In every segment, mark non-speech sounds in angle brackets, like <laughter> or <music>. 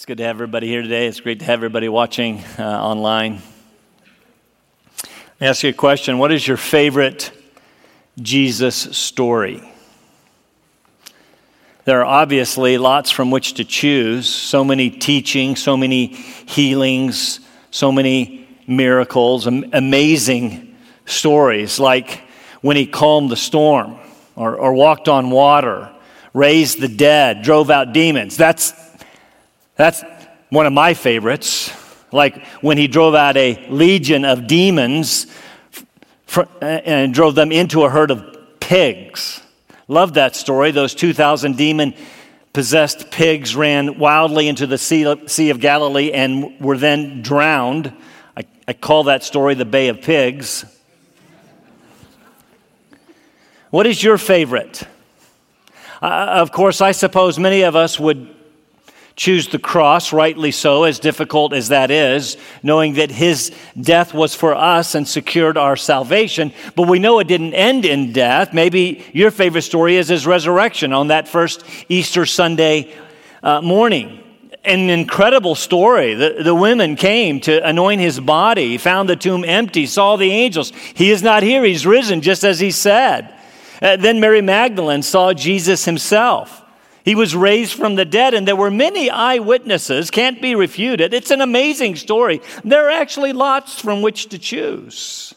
It's good to have everybody here today. It's great to have everybody watching uh, online. Let me ask you a question What is your favorite Jesus story? There are obviously lots from which to choose. So many teachings, so many healings, so many miracles, amazing stories like when he calmed the storm or, or walked on water, raised the dead, drove out demons. That's, that's one of my favorites. Like when he drove out a legion of demons and drove them into a herd of pigs. Love that story. Those 2,000 demon possessed pigs ran wildly into the sea of Galilee and were then drowned. I, I call that story the Bay of Pigs. What is your favorite? Uh, of course, I suppose many of us would choose the cross, rightly so, as difficult as that is, knowing that his death was for us and secured our salvation. But we know it didn't end in death. Maybe your favorite story is his resurrection on that first Easter Sunday uh, morning. An incredible story. The, the women came to anoint his body, found the tomb empty, saw the angels. He is not here, he's risen, just as he said. Uh, then Mary Magdalene saw Jesus himself. He was raised from the dead, and there were many eyewitnesses, can't be refuted. It's an amazing story. There are actually lots from which to choose.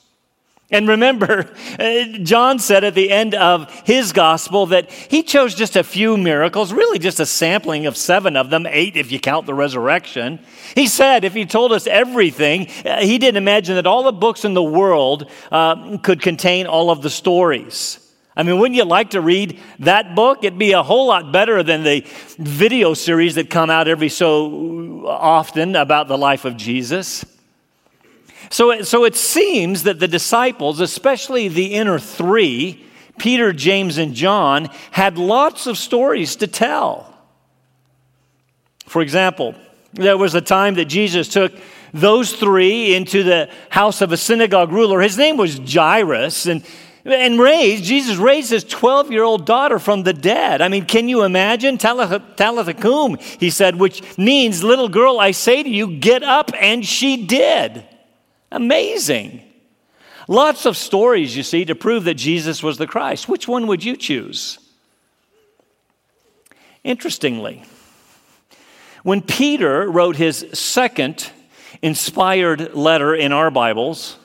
And remember, <laughs> uh, John said at the end of his gospel that he chose just a few miracles, really just a sampling of seven of them, eight if you count the resurrection. He said if he told us everything, uh, he didn't imagine that all the books in the world uh, could contain all of the stories. I mean, wouldn't you like to read that book? It'd be a whole lot better than the video series that come out every so often about the life of Jesus. So, so it seems that the disciples, especially the inner three, Peter, James, and John, had lots of stories to tell. For example, there was a time that Jesus took those three into the house of a synagogue ruler. His name was Jairus, and and raised, Jesus raised his 12 year old daughter from the dead. I mean, can you imagine? Talitha cum, he said, which means, little girl, I say to you, get up. And she did. Amazing. Lots of stories, you see, to prove that Jesus was the Christ. Which one would you choose? Interestingly, when Peter wrote his second inspired letter in our Bibles,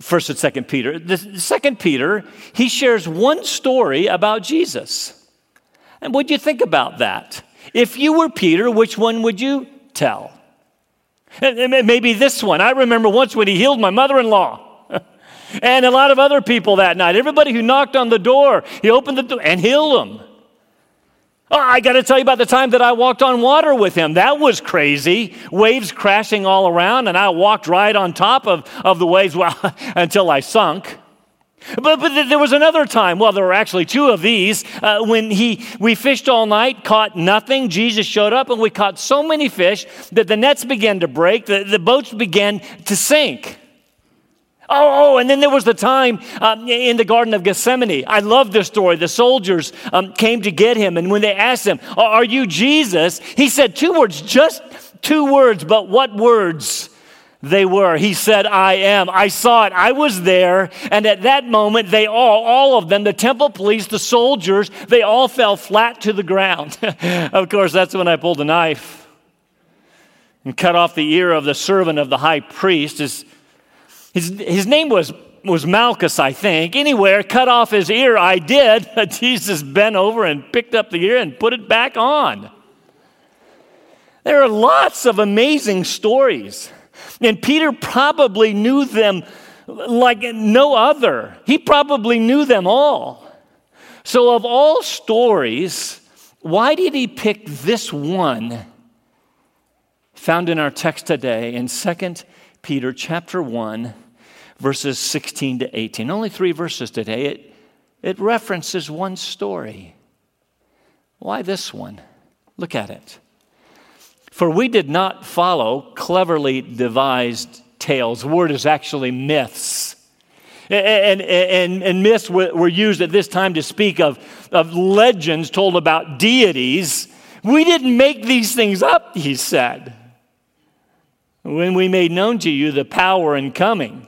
first and second Peter. The second Peter, he shares one story about Jesus. And what do you think about that? If you were Peter, which one would you tell? Maybe this one. I remember once when he healed my mother in law. <laughs> and a lot of other people that night. Everybody who knocked on the door, he opened the door and healed them. Oh, I got to tell you about the time that I walked on water with him. That was crazy. Waves crashing all around, and I walked right on top of, of the waves <laughs> well, until I sunk. But, but there was another time, well, there were actually two of these, uh, when he, we fished all night, caught nothing. Jesus showed up, and we caught so many fish that the nets began to break, the, the boats began to sink. Oh, oh, and then there was the time um, in the Garden of Gethsemane. I love this story. The soldiers um, came to get him, and when they asked him, Are you Jesus? He said two words, just two words, but what words? They were. He said, I am. I saw it. I was there. And at that moment, they all, all of them, the temple police, the soldiers, they all fell flat to the ground. <laughs> of course, that's when I pulled a knife and cut off the ear of the servant of the high priest. His his, his name was, was Malchus, I think. Anywhere, cut off his ear, I did. <laughs> Jesus bent over and picked up the ear and put it back on. There are lots of amazing stories. And Peter probably knew them like no other. He probably knew them all. So, of all stories, why did he pick this one found in our text today in 2 Peter chapter 1, verses 16 to 18. Only three verses today. It, it references one story. Why this one? Look at it. For we did not follow cleverly devised tales. The word is actually myths. And, and, and, myths were used at this time to speak of, of legends told about deities We didn't make these things up, he said. When we made known to you the power and coming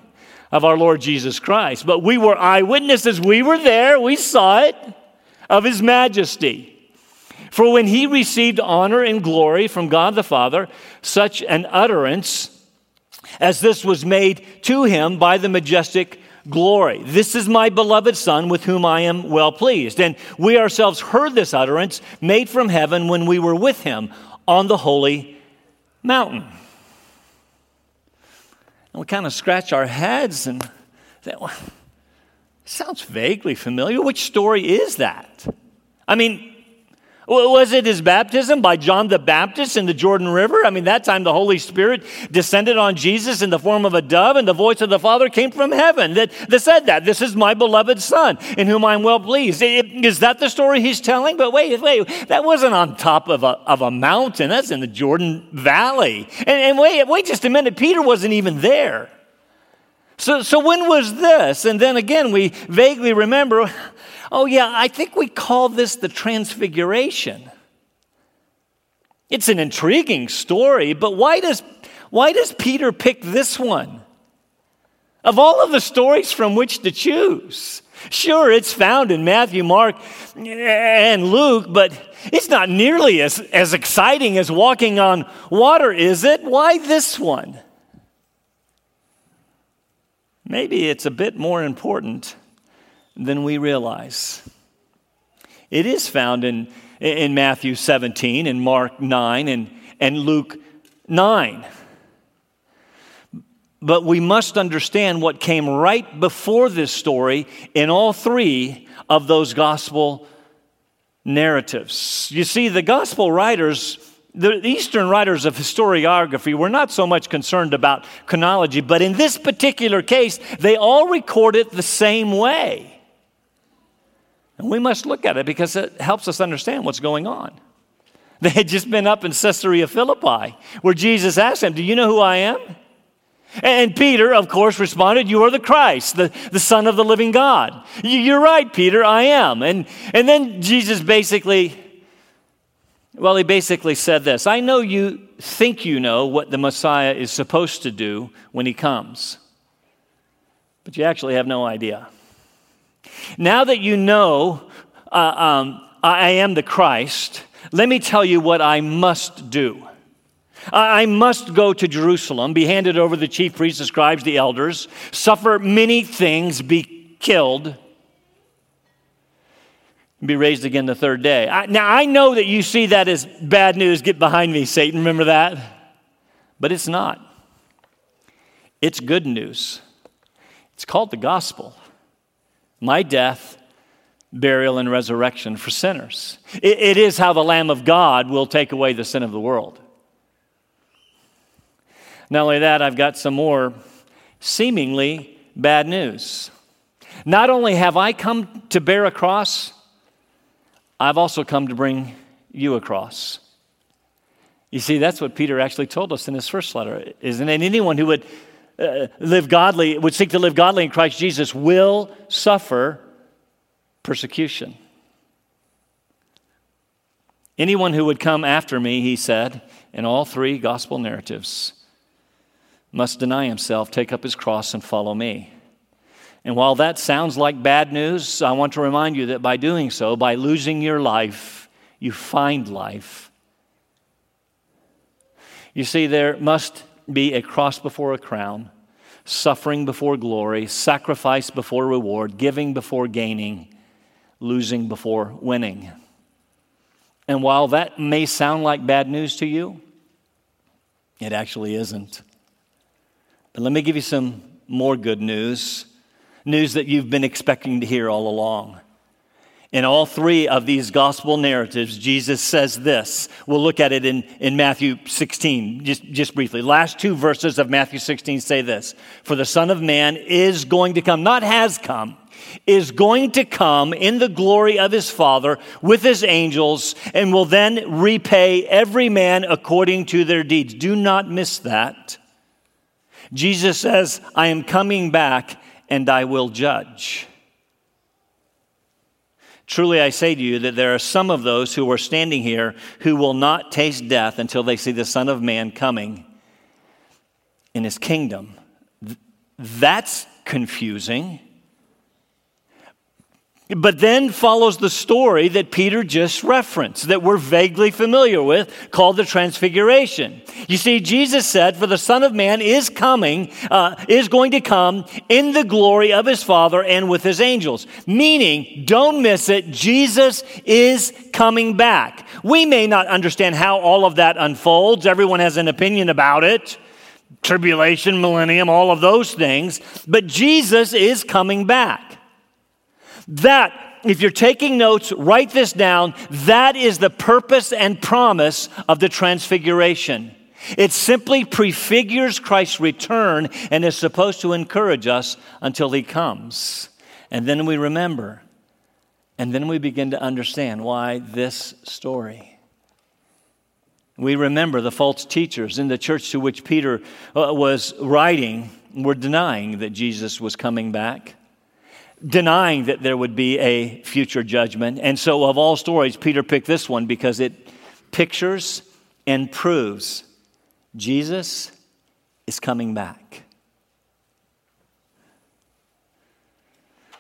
of our Lord Jesus Christ. But we were eyewitnesses. We were there. We saw it of his majesty. For when he received honor and glory from God the Father, such an utterance as this was made to him by the majestic glory. This is my beloved Son with whom I am well pleased. And we ourselves heard this utterance made from heaven when we were with him on the holy mountain. And we kind of scratch our heads and say, well, sounds vaguely familiar. Which story is that? I mean, was it his baptism by John the Baptist in the Jordan River? I mean, that time the Holy Spirit descended on Jesus in the form of a dove, and the voice of the Father came from heaven that, that said that. This is my beloved Son, in whom I'm well pleased. Is that the story he's telling? But wait, wait, that wasn't on top of a, of a mountain. That's in the Jordan Valley. And, and wait, wait just a minute. Peter wasn't even there. So, so when was this? And then again, we vaguely remember Oh, yeah, I think we call this the Transfiguration. It's an intriguing story, but why does, why does Peter pick this one? Of all of the stories from which to choose, sure, it's found in Matthew, Mark, and Luke, but it's not nearly as, as exciting as walking on water, is it? Why this one? Maybe it's a bit more important than we realize. It is found in, in Matthew 17 and Mark 9 and, and Luke 9. But we must understand what came right before this story in all three of those gospel narratives. You see, the gospel writers, the Eastern writers of historiography, were not so much concerned about chronology, but in this particular case, they all record it the same way. And we must look at it because it helps us understand what's going on. <laughs> They had just been up in Caesarea Philippi where Jesus asked them, Do you know who I am? And Peter, of course, responded, You are the Christ, the, the Son of the living God. You're right, Peter, I am. And, and then Jesus basically, well, he basically said this I know you think you know what the Messiah is supposed to do when he comes, but you actually have no idea. Now that you know uh, um, I am the Christ, let me tell you what I must do. I must go to Jerusalem, be handed over to the chief priests, the scribes, the elders, suffer many things, be killed, be raised again the third day. I, now, I know that you see that as bad news. Get behind me, Satan. Remember that? But it's not. It's good news. It's called the gospel my death, burial, and resurrection for sinners. it, it is how the Lamb of God will take away the sin of the world. Not only that, I've got some more seemingly bad news. Not only have I come to bear a cross, I've also come to bring you a cross. You see, that's what Peter actually told us in his first letter, isn't it? Anyone who would uh, live godly, would seek to live godly in Christ Jesus, will suffer persecution. Anyone who would come after me, he said, in all three gospel narratives, must deny himself, take up his cross, and follow me. And while that sounds like bad news, I want to remind you that by doing so, by losing your life, you find life. You see, there must be a cross before a crown, suffering before glory, sacrifice before reward, giving before gaining, losing before winning. And while that may sound like bad news to you, it actually isn't. But let me give you some more good news news that you've been expecting to hear all along. In all three of these gospel narratives, Jesus says this. We'll look at it in, in Matthew 16, just, just briefly. Last two verses of Matthew 16 say this For the Son of Man is going to come, not has come, is going to come in the glory of his Father with his angels and will then repay every man according to their deeds. Do not miss that. Jesus says, I am coming back and I will judge. Truly, I say to you that there are some of those who are standing here who will not taste death until they see the Son of Man coming in his kingdom. That's confusing. But then follows the story that Peter just referenced, that we're vaguely familiar with, called the Transfiguration. You see, Jesus said, For the Son of Man is coming, uh, is going to come in the glory of his Father and with his angels. Meaning, don't miss it, Jesus is coming back. We may not understand how all of that unfolds, everyone has an opinion about it tribulation, millennium, all of those things, but Jesus is coming back. That, if you're taking notes, write this down. That is the purpose and promise of the transfiguration. It simply prefigures Christ's return and is supposed to encourage us until he comes. And then we remember, and then we begin to understand why this story. We remember the false teachers in the church to which Peter uh, was writing were denying that Jesus was coming back denying that there would be a future judgment. And so, of all stories, Peter picked this one because it pictures and proves Jesus is coming back.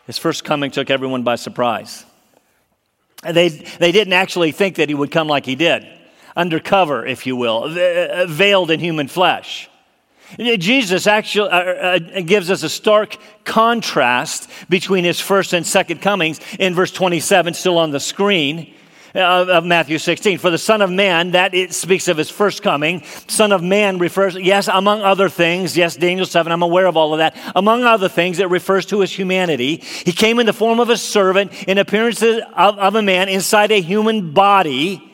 His first coming took everyone by surprise. They, they didn't actually think that he would come like he did, undercover, if you will, uh, veiled in human flesh. Jesus actually uh, uh, gives us a stark contrast between his first and second comings in verse 27, still on the screen. Of, of, Matthew 16. For the Son of Man, that it speaks of his first coming. Son of Man refers, yes, among other things, yes, Daniel 7, I'm aware of all of that. Among other things, it refers to his humanity. He came in the form of a servant, in appearance of, of a man inside a human body.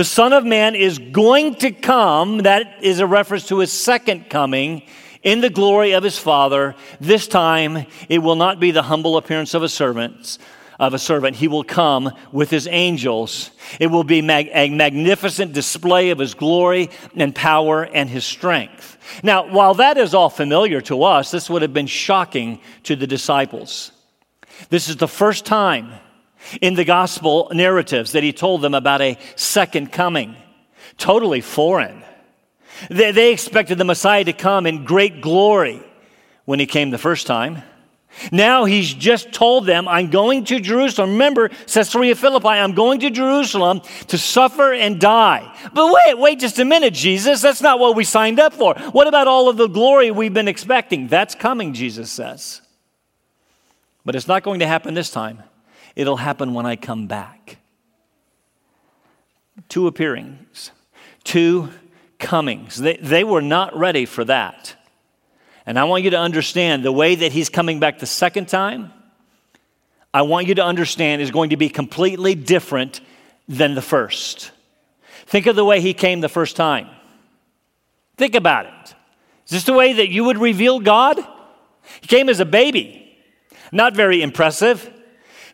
The Son of Man is going to come. That is a reference to his second coming in the glory of his Father. This time, it will not be the humble appearance of a servant. Of a servant, he will come with his angels. It will be mag- a magnificent display of his glory and power and his strength. Now, while that is all familiar to us, this would have been shocking to the disciples. This is the first time in the gospel narratives that he told them about a second coming. Totally foreign. They, they expected the Messiah to come in great glory when he came the first time. Now he's just told them, I'm going to Jerusalem. Remember, Caesarea Philippi, I'm going to Jerusalem to suffer and die. But wait, wait just a minute, Jesus. That's not what we signed up for. What about all of the glory we've been expecting? That's coming, Jesus says. But it's not going to happen this time. It'll happen when I come back. Two appearings, two comings. They, they were not ready for that. And I want you to understand the way that he's coming back the second time, I want you to understand is going to be completely different than the first. Think of the way he came the first time. Think about it. Is this the way that you would reveal God? He came as a baby, not very impressive.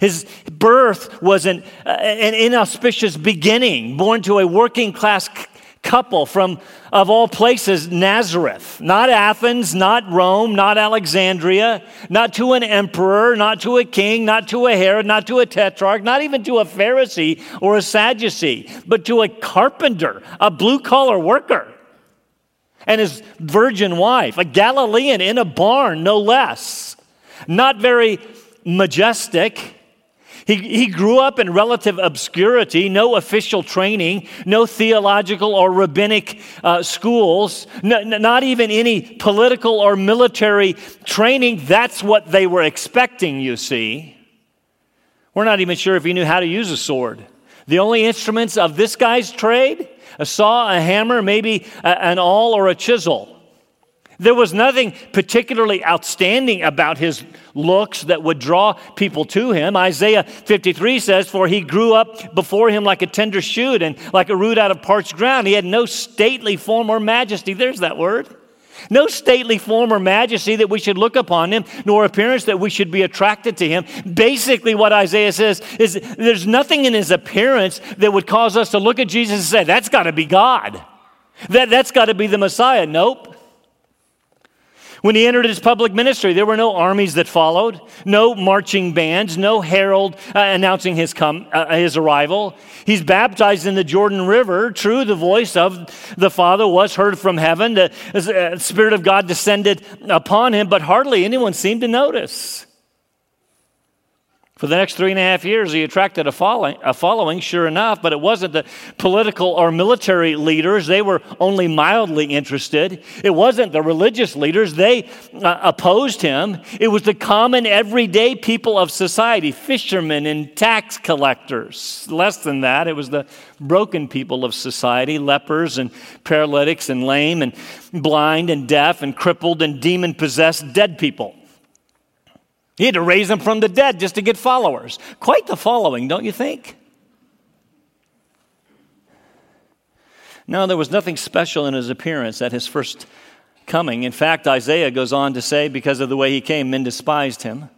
His birth was an, uh, an inauspicious beginning, born to a working class c- couple from, of all places, Nazareth. Not Athens, not Rome, not Alexandria, not to an emperor, not to a king, not to a Herod, not to a tetrarch, not even to a Pharisee or a Sadducee, but to a carpenter, a blue collar worker. And his virgin wife, a Galilean in a barn, no less. Not very majestic he, he grew up in relative obscurity, no official training, no theological or rabbinic uh, schools, not even any political or military training. That's what they were expecting, you see. We're not even sure if he knew how to use a sword. The only instruments of this guy's trade a saw, a hammer, maybe an awl or a chisel. There was nothing particularly outstanding about his looks that would draw people to him. Isaiah 53 says, For he grew up before him like a tender shoot and like a root out of parched ground. He had no stately form or majesty. There's that word. No stately form or majesty that we should look upon him, nor appearance that we should be attracted to him. Basically, what Isaiah says is there's nothing in his appearance that would cause us to look at Jesus and say, That's got to be God. That, that's got to be the Messiah. Nope. When he entered his public ministry, there were no armies that followed, no marching bands, no herald uh, announcing his, come, uh, his arrival. He's baptized in the Jordan River. True, the voice of the Father was heard from heaven. The uh, Spirit of God descended upon him, but hardly anyone seemed to notice. For the next three and a half years, he attracted a following, a following, sure enough, but it wasn't the political or military leaders. They were only mildly interested. It wasn't the religious leaders. They uh, opposed him. It was the common, everyday people of society fishermen and tax collectors. Less than that, it was the broken people of society lepers and paralytics and lame and blind and deaf and crippled and demon possessed dead people. He had to raise them from the dead just to get followers. Quite the following, don't you think? No, there was nothing special in his appearance at his first coming. In fact, Isaiah goes on to say, because of the way he came, men despised him.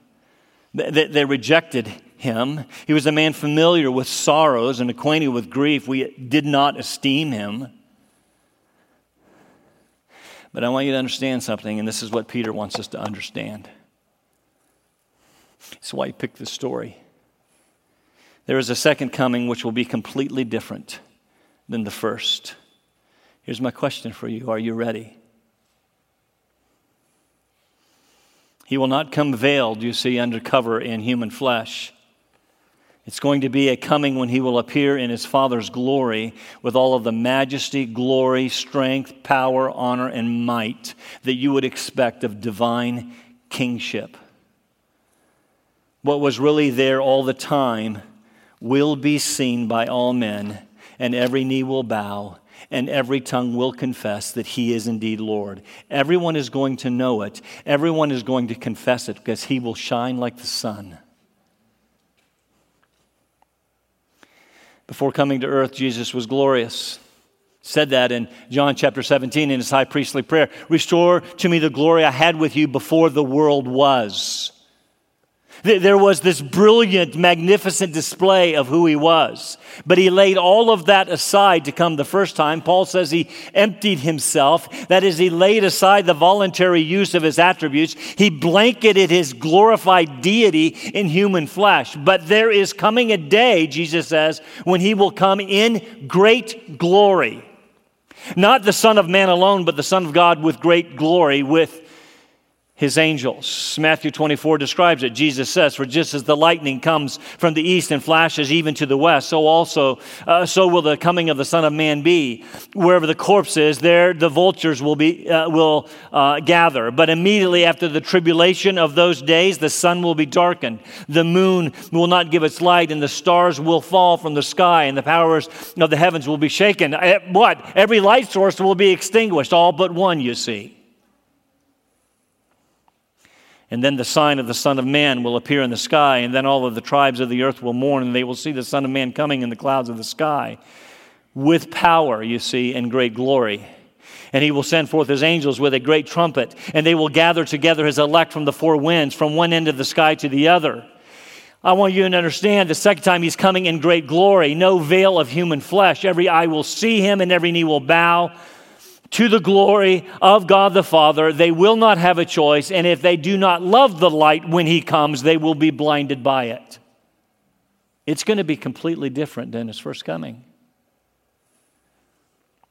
They, they rejected him. He was a man familiar with sorrows and acquainted with grief. We did not esteem him. But I want you to understand something, and this is what Peter wants us to understand. That's why he picked this story. There is a second coming which will be completely different than the first. Here's my question for you Are you ready? He will not come veiled, you see, under cover in human flesh. It's going to be a coming when he will appear in his Father's glory with all of the majesty, glory, strength, power, honor, and might that you would expect of divine kingship what was really there all the time will be seen by all men, and every knee will bow, and every tongue will confess that he is indeed Lord. Everyone is going to know it, everyone is going to confess it because he will shine like the sun. Before coming to earth, Jesus was glorious. Said that in John chapter 17 in his high priestly prayer Restore to me the glory I had with you before the world was. There was this brilliant, magnificent display of who he was. But he laid all of that aside to come the first time. Paul says he emptied himself. That is, he laid aside the voluntary use of his attributes. He blanketed his glorified deity in human flesh. But there is coming a day, Jesus says, when he will come in great glory. Not the Son of Man alone, but the Son of God with great glory, with his angels. Matthew 24 describes it. Jesus says, For just as the lightning comes from the east and flashes even to the west, so also, uh, so will the coming of the Son of Man be. Wherever the corpse is, there the vultures will, be, uh, will uh, gather. But immediately after the tribulation of those days, the sun will be darkened, the moon will not give its light, and the stars will fall from the sky, and the powers of the heavens will be shaken. Uh, what? Every light source will be extinguished, all but one, you see. And then the sign of the Son of Man will appear in the sky, and then all of the tribes of the earth will mourn, and they will see the Son of Man coming in the clouds of the sky with power, you see, and great glory. And he will send forth his angels with a great trumpet, and they will gather together his elect from the four winds, from one end of the sky to the other. I want you to understand the second time he's coming in great glory, no veil of human flesh. Every eye will see him, and every knee will bow to the glory of God the Father. They will not have a choice, and if they do not love the light when He comes, they will be blinded by it. It's going to be completely different than His first coming.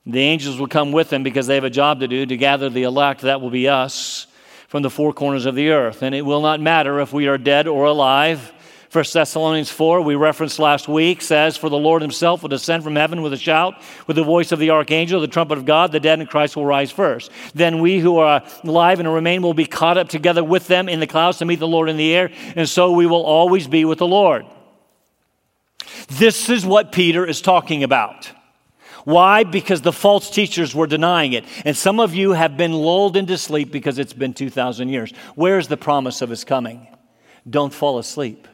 The angels will come with Him because they have a job to do to gather the elect. That will be us from the four corners of the earth. And it will not matter if we are dead or alive 1 Thessalonians 4, we referenced last week, says, For the Lord himself will descend from heaven with a shout, with the voice of the archangel, the trumpet of God, the dead in Christ will rise first. Then we who are alive and remain will be caught up together with them in the clouds to meet the Lord in the air, and so we will always be with the Lord. This is what Peter is talking about. Why? Because the false teachers were denying it. And some of you have been lulled into sleep because it's been 2,000 years. Where's the promise of his coming? Don't fall asleep.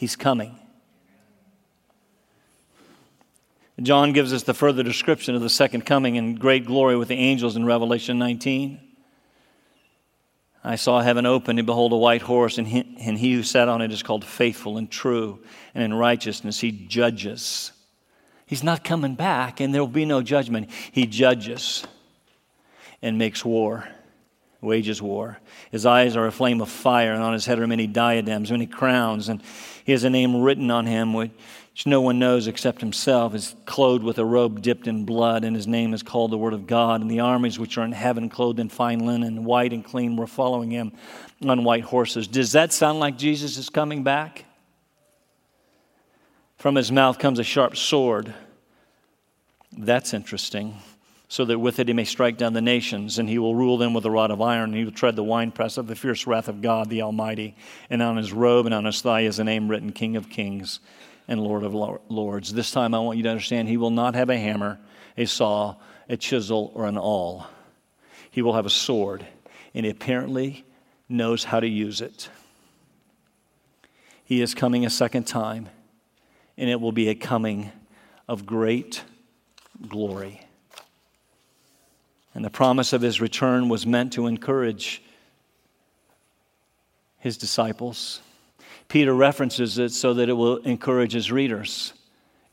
He's coming. John gives us the further description of the second coming in great glory with the angels in Revelation 19. I saw heaven open, and behold, a white horse, and he, and he who sat on it is called faithful and true, and in righteousness he judges. He's not coming back, and there will be no judgment. He judges and makes war. wages war. His eyes are a flame of fire, and on his head are many diadems, many crowns, and he has a name written on him which no one knows except himself. Is clothed with a robe dipped in blood, and his name is called the Word of God. And the armies which are in heaven, clothed in fine linen, white and clean, were following him on white horses. Does that sound like Jesus is coming back? From his mouth comes a sharp sword. That's interesting so that with it he may strike down the nations, and he will rule them with a rod of iron, and he will tread the winepress of the fierce wrath of God the Almighty. And on his robe and on his thigh is a name written King of Kings and Lord of Lords. This time I want you to understand he will not have a hammer, a saw, a chisel, or an awl. He will have a sword, and he apparently knows how to use it. He is coming a second time, and it will be a coming of great glory. And the promise of his return was meant to encourage his disciples. Peter references it so that it will encourage his readers,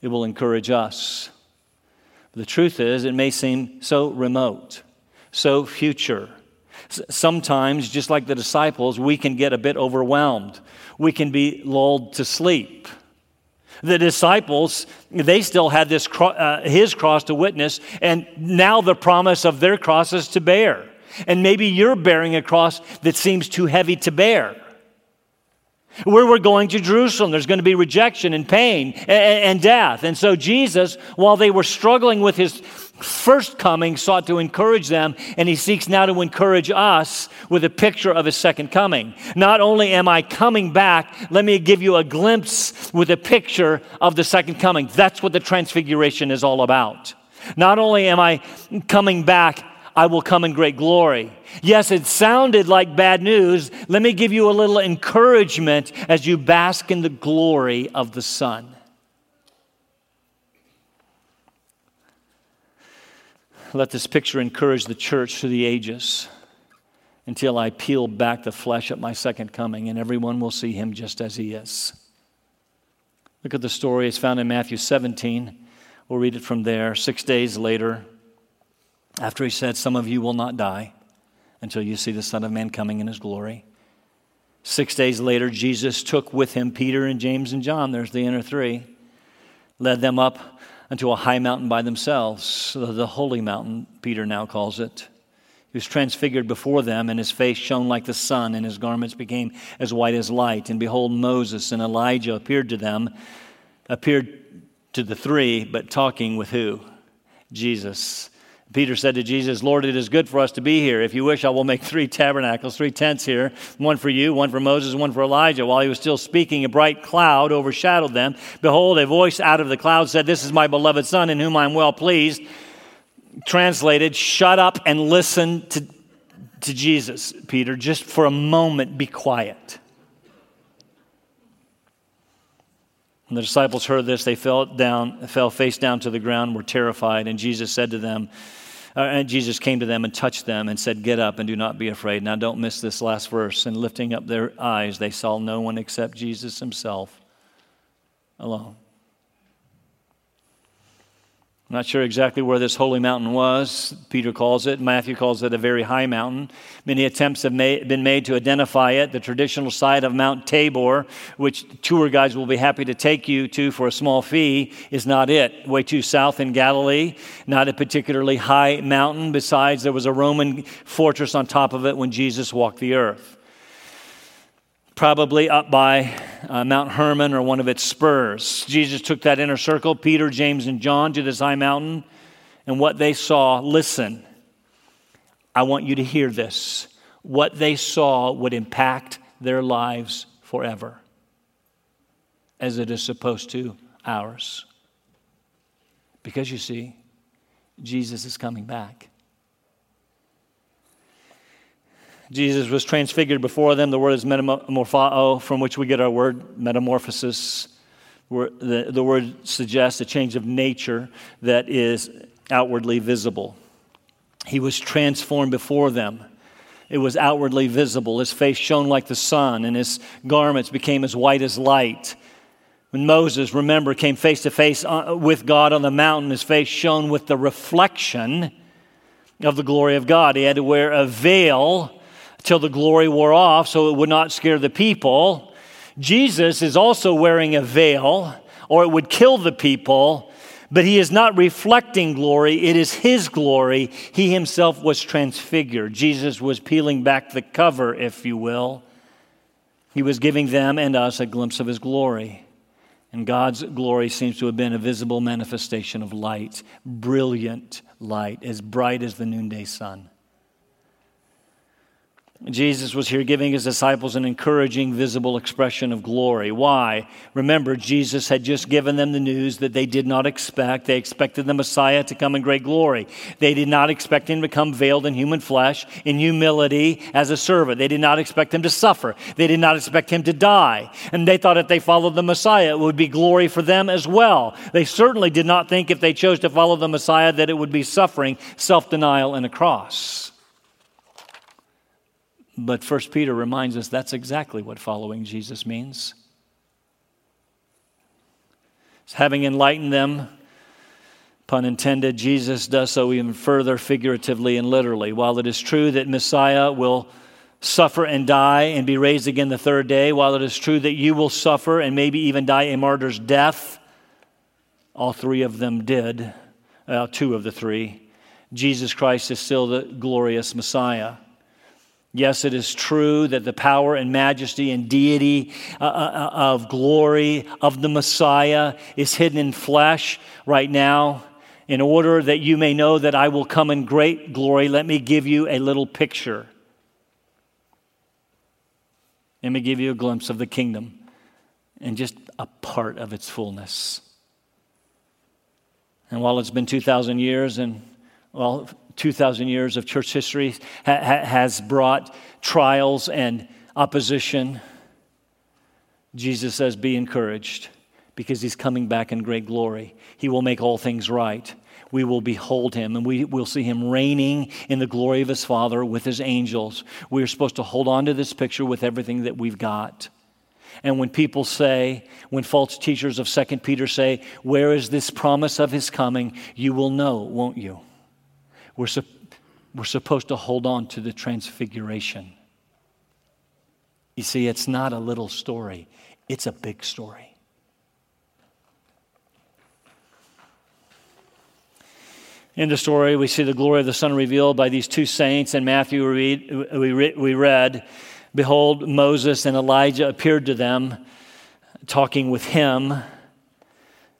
it will encourage us. The truth is, it may seem so remote, so future. Sometimes, just like the disciples, we can get a bit overwhelmed. We can be lulled to sleep. The disciples, they still had this, uh, his cross to witness, and now the promise of their crosses to bear. And maybe you're bearing a cross that seems too heavy to bear. Where we're going to Jerusalem, there's going to be rejection and pain and, and death. And so Jesus, while they were struggling with his first coming, sought to encourage them, and he seeks now to encourage us with a picture of his second coming. Not only am I coming back, let me give you a glimpse with a picture of the second coming. That's what the transfiguration is all about. Not only am I coming back, I will come in great glory. Yes, it sounded like bad news. Let me give you a little encouragement as you bask in the glory of the Son. Let this picture encourage the church through the ages until I peel back the flesh at my second coming and everyone will see him just as he is. Look at the story. It's found in Matthew 17. We'll read it from there. Six days later, after he said, Some of you will not die until you see the Son of Man coming in his glory. Six days later, Jesus took with him Peter and James and John, there's the inner three, led them up unto a high mountain by themselves, the holy mountain, Peter now calls it. He was transfigured before them, and his face shone like the sun, and his garments became as white as light. And behold, Moses and Elijah appeared to them, appeared to the three, but talking with who? Jesus. Peter said to Jesus, Lord, it is good for us to be here. If you wish, I will make three tabernacles, three tents here one for you, one for Moses, one for Elijah. While he was still speaking, a bright cloud overshadowed them. Behold, a voice out of the cloud said, This is my beloved Son, in whom I am well pleased. Translated, shut up and listen to, to Jesus, Peter. Just for a moment, be quiet. When the disciples heard this, they fell down, fell face down to the ground, were terrified, and Jesus said to them, Uh, and Jesus came to them and touched them and said, Get up and do not be afraid. Now, don't miss this last verse. And lifting up their eyes, they saw no one except Jesus himself alone. I'm not sure exactly where this holy mountain was. Peter calls it. Matthew calls it a very high mountain. Many attempts have made, been made to identify it. The traditional site of Mount Tabor, which tour guides will be happy to take you to for a small fee, is not it. Way too south in Galilee, not a particularly high mountain. Besides, there was a Roman fortress on top of it when Jesus walked the earth probably up by uh, Mount Hermon or one of its spurs. Jesus took that inner circle, Peter, James, and John, to this high mountain, and what they saw, listen, I want you to hear this. What they saw would impact their lives forever, as it is supposed to ours. Because you see, Jesus is coming back. Jesus was transfigured before them. The word is metamorpho, from which we get our word metamorphosis. The, the word suggests a change of nature that is outwardly visible. He was transformed before them. It was outwardly visible. His face shone like the sun, and his garments became as white as light. When Moses, remember, came face to face uh, with God on the mountain, his face shone with the reflection of the glory of God. He had to wear a veil till the glory wore off so it would not scare the people. Jesus is also wearing a veil, or it would kill the people, but he is not reflecting glory. It is his glory. He himself was transfigured. Jesus was peeling back the cover, if you will. He was giving them and us a glimpse of his glory. And God's glory seems to have been a visible manifestation of light, brilliant light, as bright as the noonday sun. Jesus was here giving his disciples an encouraging, visible expression of glory. Why? Remember, Jesus had just given them the news that they did not expect. They expected the Messiah to come in great glory. They did not expect him to come veiled in human flesh, in humility as a servant. They did not expect him to suffer. They did not expect him to die. And they thought if they followed the Messiah, it would be glory for them as well. They certainly did not think if they chose to follow the Messiah that it would be suffering, self denial, and a cross. But First Peter reminds us that's exactly what following Jesus means. Having enlightened them, pun intended, Jesus does so even further figuratively and literally. While it is true that Messiah will suffer and die and be raised again the third day, while it is true that you will suffer and maybe even die a martyr's death, all three of them did, uh, two of the three. Jesus Christ is still the glorious Messiah. Yes, it is true that the power and majesty and deity uh, uh, uh, of glory of the Messiah is hidden in flesh right now. In order that you may know that I will come in great glory, let me give you a little picture. Let me give you a glimpse of the kingdom and just a part of its fullness. And while it's been 2,000 years and, well, 2,000 years of church history ha- has brought trials and opposition. Jesus says, Be encouraged because he's coming back in great glory. He will make all things right. We will behold him and we will see him reigning in the glory of his Father with his angels. We are supposed to hold on to this picture with everything that we've got. And when people say, when false teachers of 2 Peter say, Where is this promise of his coming? You will know, won't you? We're, su- we're supposed to hold on to the transfiguration. You see, it's not a little story, it's a big story. In the story, we see the glory of the Son revealed by these two saints. In Matthew, we, read, we, read, we read, Behold, Moses and Elijah appeared to them, talking with him.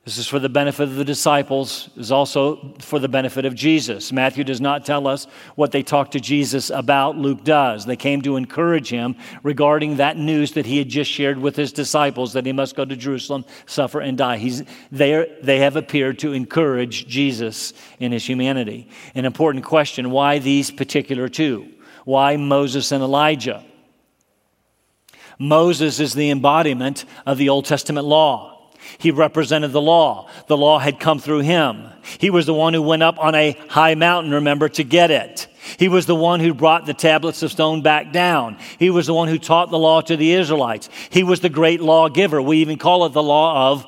This is for the benefit of the disciples, is also for the benefit of Jesus. Matthew does not tell us what they talked to Jesus about, Luke does. They came to encourage him regarding that news that he had just shared with his disciples that he must go to Jerusalem, suffer, and die. He's, they, they have appeared to encourage Jesus in his humanity. An important question why these particular two? Why Moses and Elijah? Moses is the embodiment of the Old Testament law. He represented the law. The law had come through him. He was the one who went up on a high mountain, remember, to get it. He was the one who brought the tablets of stone back down. He was the one who taught the law to the Israelites. He was the great lawgiver. We even call it the law of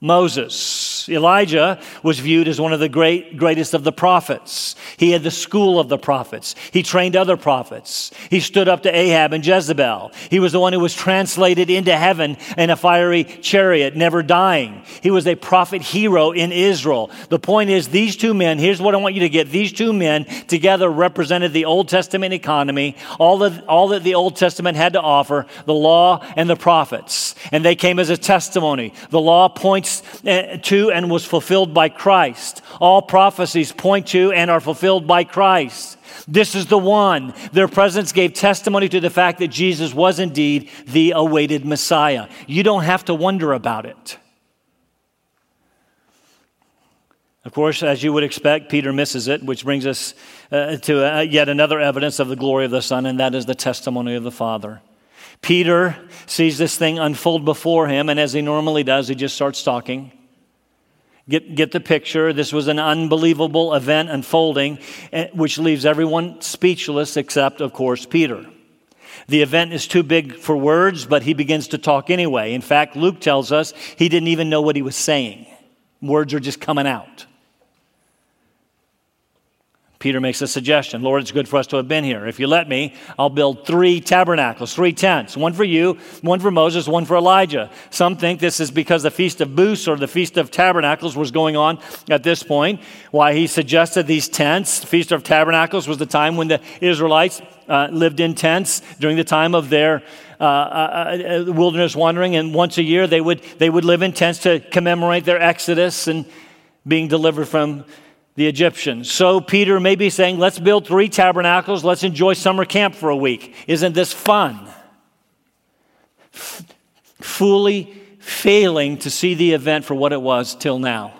Moses. Elijah was viewed as one of the great, greatest of the prophets. He had the school of the prophets. He trained other prophets. He stood up to Ahab and Jezebel. He was the one who was translated into heaven in a fiery chariot, never dying. He was a prophet hero in Israel. The point is, these two men, here's what I want you to get. These two men together represented the Old Testament economy, all that, all that the Old Testament had to offer, the law and the prophets. And they came as a testimony. The law points eh, and was fulfilled by Christ. All prophecies point to and are fulfilled by Christ. This is the one. Their presence gave testimony to the fact that Jesus was indeed the awaited Messiah. You don't have to wonder about it. Of course, as you would expect, Peter misses it, which brings us uh, to uh, yet another evidence of the glory of the Son, and that is the testimony of the Father. Peter sees this thing unfold before him, and as he normally does, he just starts talking. Get, get the picture. This was an unbelievable event unfolding, eh, which leaves everyone speechless except, of course, Peter. The event is too big for words, but he begins to talk anyway. In fact, Luke tells us he didn't even know what he was saying, words are just coming out. Peter makes a suggestion Lord, it's good for us to have been here. If you let me, I'll build three tabernacles, three tents one for you, one for Moses, one for Elijah. Some think this is because the Feast of Booths or the Feast of Tabernacles was going on at this point. Why he suggested these tents. The Feast of Tabernacles was the time when the Israelites uh, lived in tents during the time of their uh, uh, uh wilderness wandering, and once a year they would, they would live in tents to commemorate their exodus and being delivered from the Egyptians. So Peter may be saying, let's build three tabernacles, let's enjoy summer camp for a week. Isn't this fun? F- fully failing to see the event for what it was till now.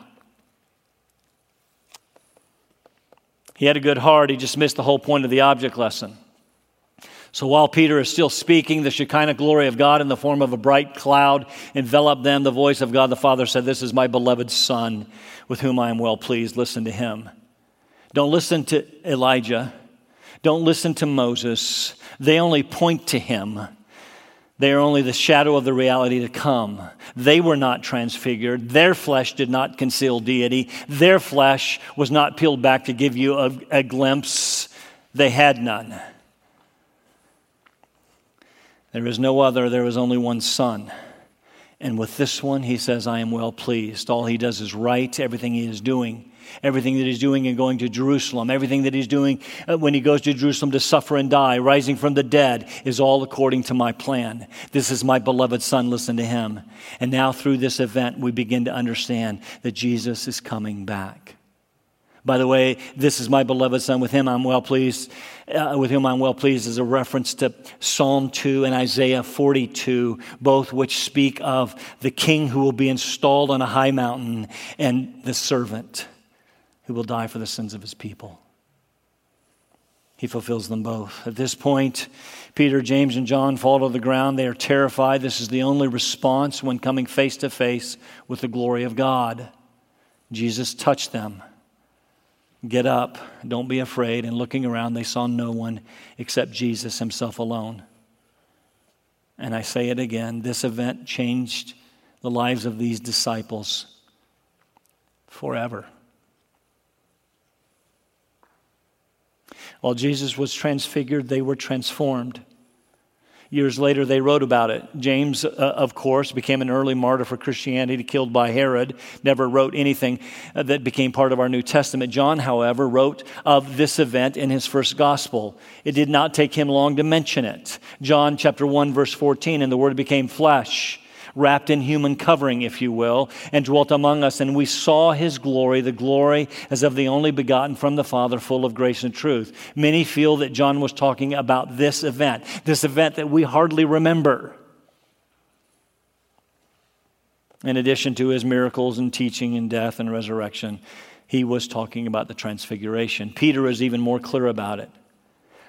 He had a good heart, he just missed the whole point of the object lesson. So while Peter is still speaking, the Shekinah glory of God in the form of a bright cloud enveloped them. The voice of God the Father said, This is my beloved Son, with whom I am well pleased. Listen to him. Don't listen to Elijah. Don't listen to Moses. They only point to him. They are only the shadow of the reality to come. They were not transfigured. Their flesh did not conceal deity. Their flesh was not peeled back to give you a, a glimpse. They had none. There is no other, there is only one Son. And with this one, he says, I am well pleased. All he does is right, everything he is doing. Everything that he's doing in going to Jerusalem, everything that he's doing uh, when he goes to Jerusalem to suffer and die, rising from the dead, is all according to my plan. This is my beloved Son, listen to him. And now, through this event, we begin to understand that Jesus is coming back. By the way, this is my beloved son. With him I'm well pleased. Uh, with whom I'm well pleased is a reference to Psalm 2 and Isaiah 42, both which speak of the king who will be installed on a high mountain and the servant who will die for the sins of his people. He fulfills them both. At this point, Peter, James, and John fall to the ground. They are terrified. This is the only response when coming face to face with the glory of God. Jesus touched them Get up, don't be afraid. And looking around, they saw no one except Jesus himself alone. And I say it again this event changed the lives of these disciples forever. While Jesus was transfigured, they were transformed. Years later, they wrote about it. James, uh, of course, became an early martyr for Christianity, killed by Herod, never wrote anything uh, that became part of our New Testament. John, however, wrote of this event in his first gospel. It did not take him long to mention it. John chapter 1, verse 14, and the Word became flesh wrapped in human covering, if you will, and dwelt among us. And we saw his glory, the glory as of the only begotten from the Father, full of grace and truth. Many feel that John was talking about this event, this event that we hardly remember. In addition to his miracles and teaching and death and resurrection, he was talking about the transfiguration. Peter is even more clear about it.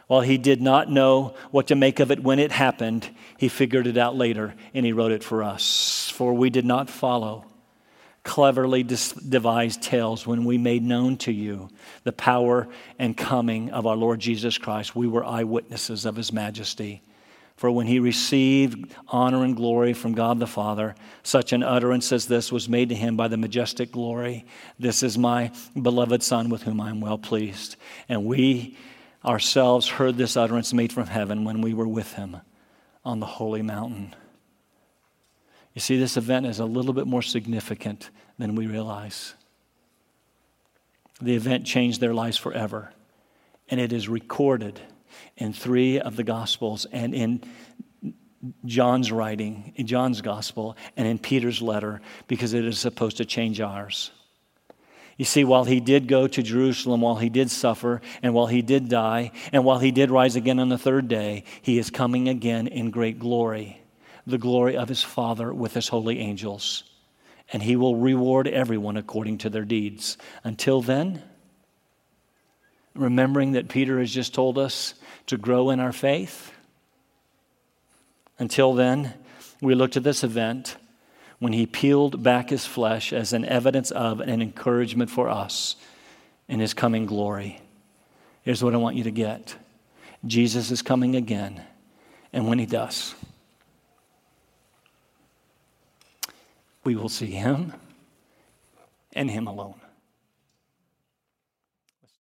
While he did not know what to make of it when it happened, he figured it out later and he wrote it for us. For we did not follow cleverly devised tales when we made known to you the power and coming of our Lord Jesus Christ. We were eyewitnesses of his majesty. For when he received honor and glory from God the Father, such an utterance as this was made to him by the majestic glory This is my beloved Son with whom I am well pleased. And we ourselves heard this utterance made from heaven when we were with him on the holy mountain. You see, this event is a little bit more significant than we realize. The event changed their lives forever, and it is recorded in three of the Gospels and in John's writing, in John's Gospel, and in Peter's letter because it is supposed to change ours. You see, while he did go to Jerusalem, while he did suffer, and while he did die, and while he did rise again on the third day, he is coming again in great glory, the glory of his Father with his holy angels. And he will reward everyone according to their deeds. Until then, remembering that Peter has just told us to grow in our faith, until then, we look to this event when he peeled back his flesh as an evidence of an encouragement for us in his coming glory. Here's what I want you to get Jesus is coming again, and when he does, we will see him and him alone.